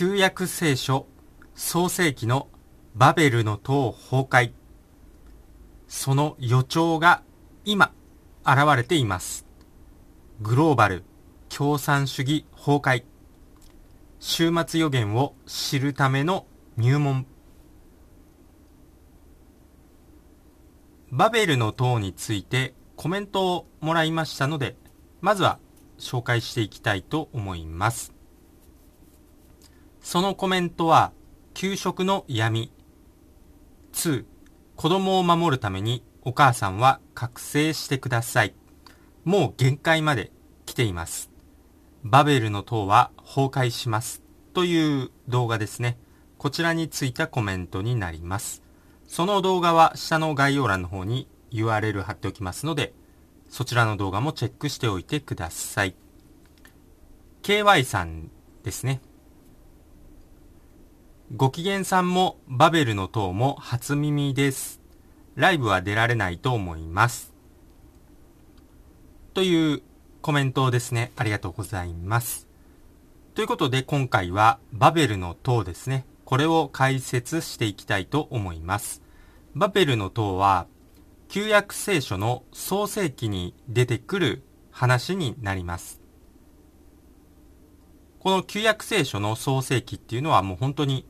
旧約聖書創世記のバベルの塔崩壊。その予兆が今現れています。グローバル共産主義崩壊。終末予言を知るための入門。バベルの塔についてコメントをもらいましたので、まずは紹介していきたいと思います。そのコメントは、給食の闇。2、子供を守るためにお母さんは覚醒してください。もう限界まで来ています。バベルの塔は崩壊します。という動画ですね。こちらについたコメントになります。その動画は下の概要欄の方に URL 貼っておきますので、そちらの動画もチェックしておいてください。KY さんですね。ご機嫌さんもバベルの塔も初耳です。ライブは出られないと思います。というコメントですね。ありがとうございます。ということで今回はバベルの塔ですね。これを解説していきたいと思います。バベルの塔は旧約聖書の創世記に出てくる話になります。この旧約聖書の創世記っていうのはもう本当に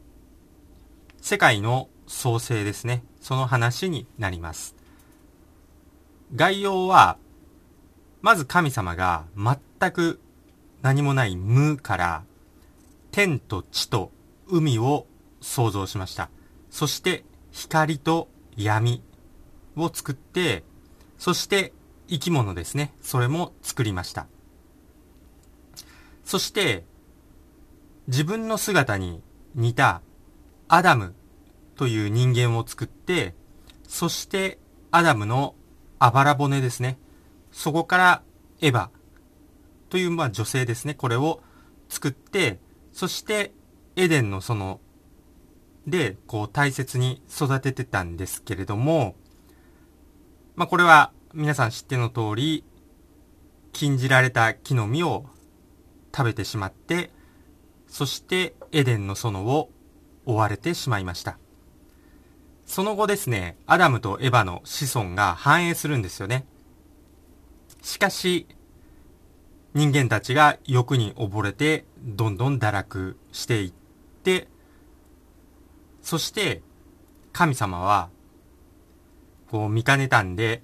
世界の創生ですね。その話になります。概要は、まず神様が全く何もない無から天と地と海を創造しました。そして光と闇を作って、そして生き物ですね。それも作りました。そして、自分の姿に似たアダムという人間を作って、そしてアダムのあばら骨ですね。そこからエヴァというまあ女性ですね。これを作って、そしてエデンの園でこう大切に育ててたんですけれども、まあこれは皆さん知っての通り、禁じられた木の実を食べてしまって、そしてエデンの園を追われてしまいました。その後ですね、アダムとエヴァの子孫が繁栄するんですよね。しかし、人間たちが欲に溺れて、どんどん堕落していって、そして、神様は、こう見かねたんで、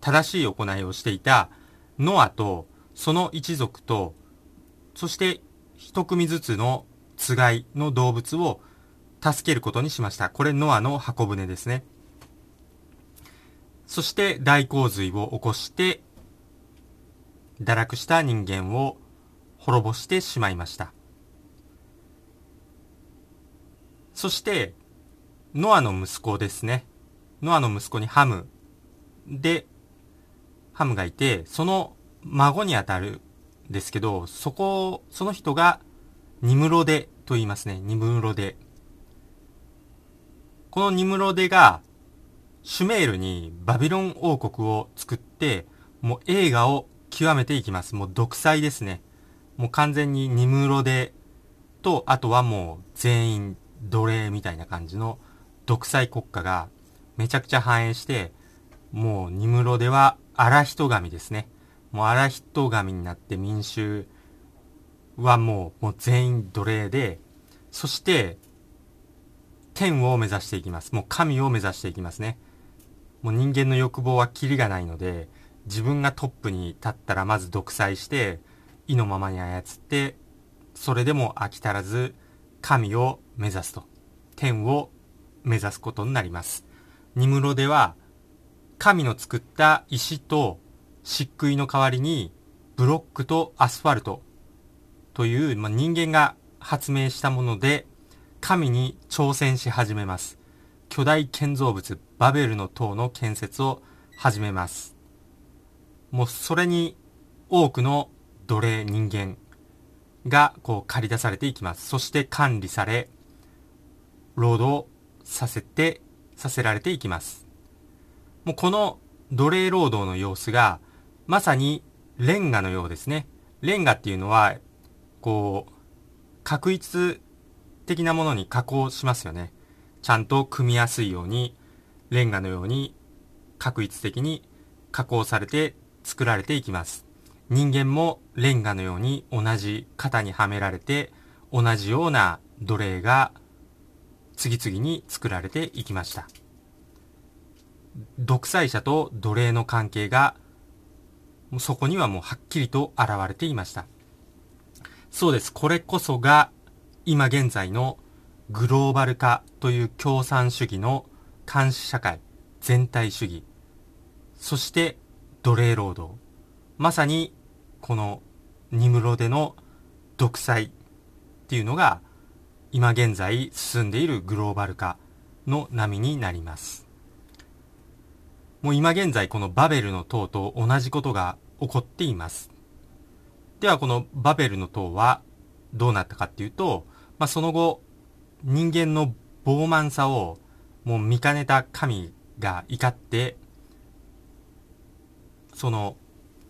正しい行いをしていたノアと、その一族と、そして一組ずつのつがいの動物を助けることにしました。これノアの箱舟ですね。そして大洪水を起こして、堕落した人間を滅ぼしてしまいました。そして、ノアの息子ですね。ノアの息子にハムで、ハムがいて、その孫にあたるんですけど、そこ、その人がニムロデと言いますね。ニムロデ。このニムロデが、シュメールにバビロン王国を作って、もう映画を極めていきます。もう独裁ですね。もう完全にニムロデと、あとはもう全員奴隷みたいな感じの独裁国家がめちゃくちゃ繁栄して、もうニムロデは荒人神ですね。もう荒人神になって民衆はもうもう全員奴隷で、そして天を目指していきます。もう神を目指していきますね。もう人間の欲望はキリがないので、自分がトップに立ったらまず独裁して、意のままに操って、それでも飽き足らず、神を目指すと。天を目指すことになります。ニムロでは、神の作った石と漆喰の代わりに、ブロックとアスファルトという、まあ、人間が発明したもので、神に挑戦し始めます。巨大建造物バベルの塔の建設を始めます。もうそれに多くの奴隷人間がこう借り出されていきます。そして管理され、労働させて、させられていきます。もうこの奴隷労働の様子がまさにレンガのようですね。レンガっていうのは、こう、確一的なものに加工しますよね。ちゃんと組みやすいように、レンガのように、確一的に加工されて作られていきます。人間もレンガのように同じ型にはめられて、同じような奴隷が次々に作られていきました。独裁者と奴隷の関係が、そこにはもうはっきりと現れていました。そうです。これこそが今現在のグローバル化という共産主義の監視社会、全体主義、そして奴隷労働。まさにこのニムロでの独裁っていうのが今現在進んでいるグローバル化の波になります。もう今現在このバベルの塔と同じことが起こっています。ではこのバベルの塔はどうなったかっていうと、まあ、その後人間の傲慢さをもう見かねた神が怒って、その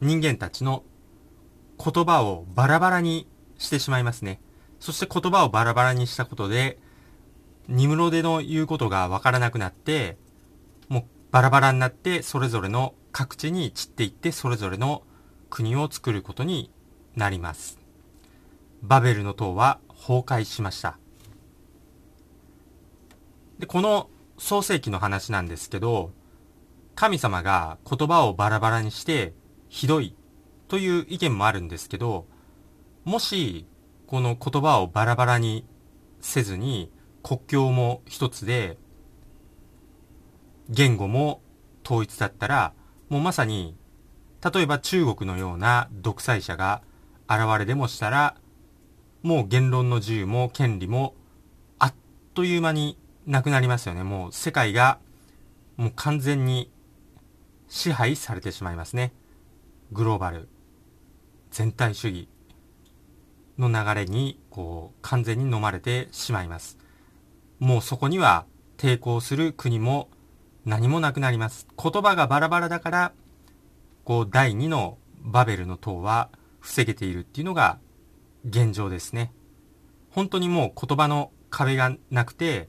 人間たちの言葉をバラバラにしてしまいますね。そして言葉をバラバラにしたことで、ニムロデの言うことがわからなくなって、もうバラバラになってそれぞれの各地に散っていってそれぞれの国を作ることになります。バベルの塔は崩壊しました。で、この創世記の話なんですけど、神様が言葉をバラバラにしてひどいという意見もあるんですけど、もしこの言葉をバラバラにせずに国境も一つで言語も統一だったら、もうまさに、例えば中国のような独裁者が現れでもしたら、もう言論の自由も権利もあっという間になくなりますよね。もう世界がもう完全に支配されてしまいますね。グローバル、全体主義の流れにこう完全に飲まれてしまいます。もうそこには抵抗する国も何もなくなります。言葉がバラバラだから、こう第2のバベルの塔は防げているっていうのが現状ですね。本当にもう言葉の壁がなくて、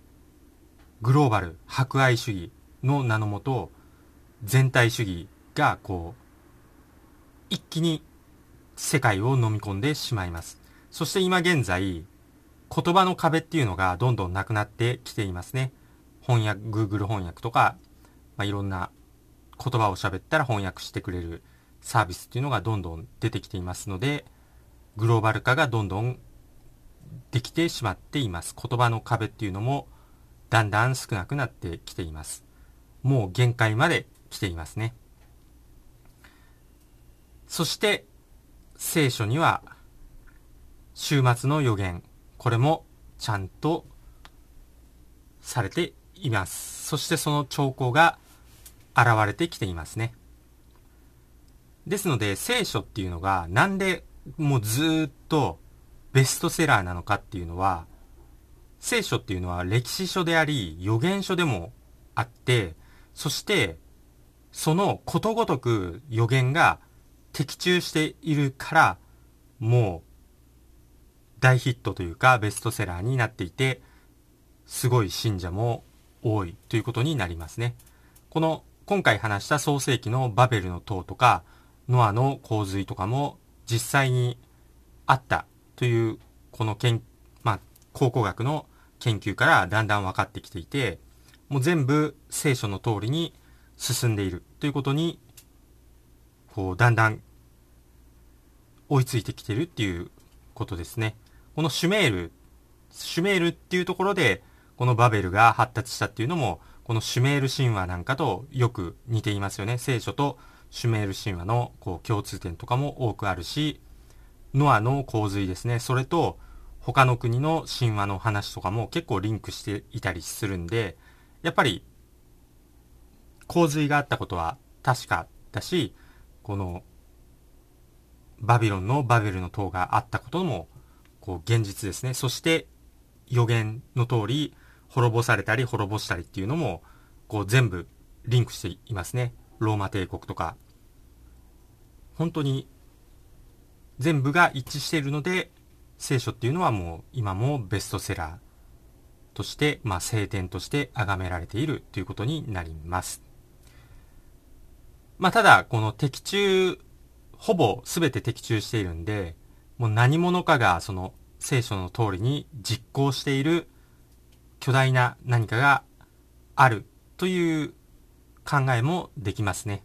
グローバル、博愛主義の名のもと、全体主義がこう、一気に世界を飲み込んでしまいます。そして今現在、言葉の壁っていうのがどんどんなくなってきていますね。翻訳、Google 翻訳とか、まあ、いろんな言葉を喋ったら翻訳してくれるサービスっていうのがどんどん出てきていますので、グローバル化がどんどんできてしまっています。言葉の壁っていうのもだんだん少なくなってきています。もう限界まで来ていますね。そして聖書には週末の予言、これもちゃんとされています。そしてその兆候が現れてきていますね。ですので聖書っていうのがなんでもうずっとベストセラーなのかっていうのは聖書っていうのは歴史書であり予言書でもあってそしてそのことごとく予言が的中しているからもう大ヒットというかベストセラーになっていてすごい信者も多いということになりますね。この今回話した創世記のバベルの塔とかノアの洪水とかも実際にあったというこの研、まあ、考古学の研究からだんだん分かってきていてもう全部聖書の通りに進んでいるということにこうだんだん追いついてきてるっていうことですね。このシュメール、シュメールっていうところでこのバベルが発達したっていうのもこのシュメール神話なんかとよく似ていますよね。聖書とシュメール神話のこう共通点とかも多くあるし、ノアの洪水ですね。それと他の国の神話の話とかも結構リンクしていたりするんで、やっぱり洪水があったことは確かだし、このバビロンのバベルの塔があったこともこう現実ですね。そして予言の通り滅ぼされたり滅ぼしたりっていうのも、こう全部リンクしていますね。ローマ帝国とか。本当に全部が一致しているので、聖書っていうのはもう今もベストセラーとして、まあ、聖典として崇められているということになります。まあ、ただ、この的中、ほぼ全て的中しているんで、もう何者かがその聖書の通りに実行している巨大な何かがあるという考えもできますね。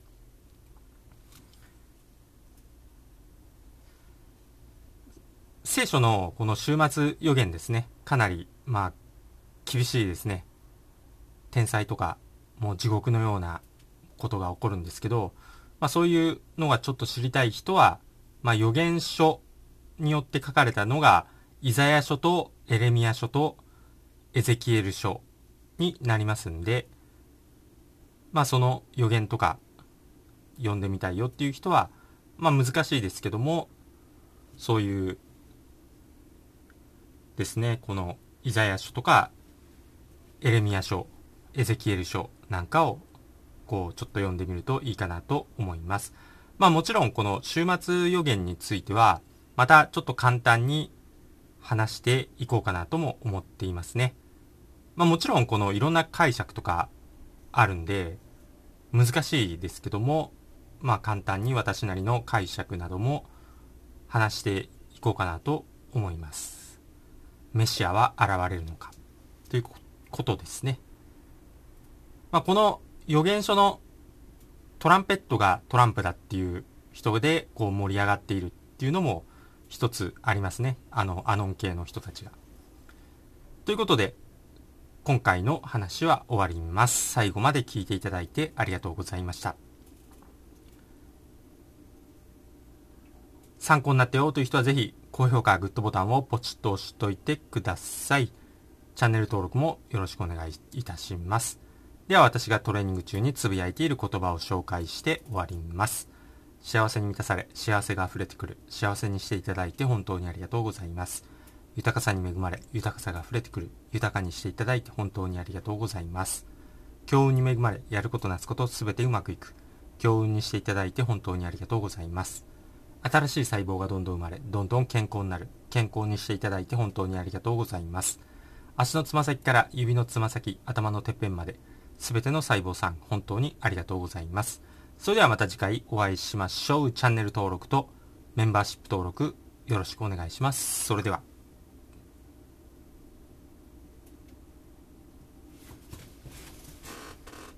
聖書のこの週末予言ですね。かなり、まあ、厳しいですね。天才とか、もう地獄のようなことが起こるんですけど、まあそういうのがちょっと知りたい人は、まあ予言書によって書かれたのが、イザヤ書とエレミア書とエゼキエル書になりますんで、まあその予言とか読んでみたいよっていう人は、まあ難しいですけども、そういうですね、このイザヤ書とかエレミア書、エゼキエル書なんかをこうちょっと読んでみるといいかなと思います。まあもちろんこの週末予言についてはまたちょっと簡単に話していこうかなとも思っていますね。まあもちろんこのいろんな解釈とかあるんで難しいですけどもまあ簡単に私なりの解釈なども話していこうかなと思います。メシアは現れるのか？ということですね。まあこの予言書のトランペットがトランプだっていう人でこう盛り上がっているっていうのも一つありますね。あの、アノン系の人たちが。ということで、今回の話は終わります。最後まで聞いていただいてありがとうございました。参考になったよという人はぜひ、高評価、グッドボタンをポチッと押しといてください。チャンネル登録もよろしくお願いいたします。では私がトレーニング中につぶやいている言葉を紹介して終わります。幸せに満たされ、幸せが溢れてくる。幸せにしていただいて本当にありがとうございます。豊かさに恵まれ、豊かさが溢れてくる。豊かにしていただいて本当にありがとうございます。強運に恵まれ、やることなすことすべてうまくいく。強運にしていただいて本当にありがとうございます。新しい細胞がどんどん生まれ、どんどん健康になる。健康にしていただいて本当にありがとうございます。足のつま先から指のつま先、頭のてっぺんまで、すべての細胞さん、本当にありがとうございます。それではまた次回お会いしましょう。チャンネル登録とメンバーシップ登録よろしくお願いします。それでは。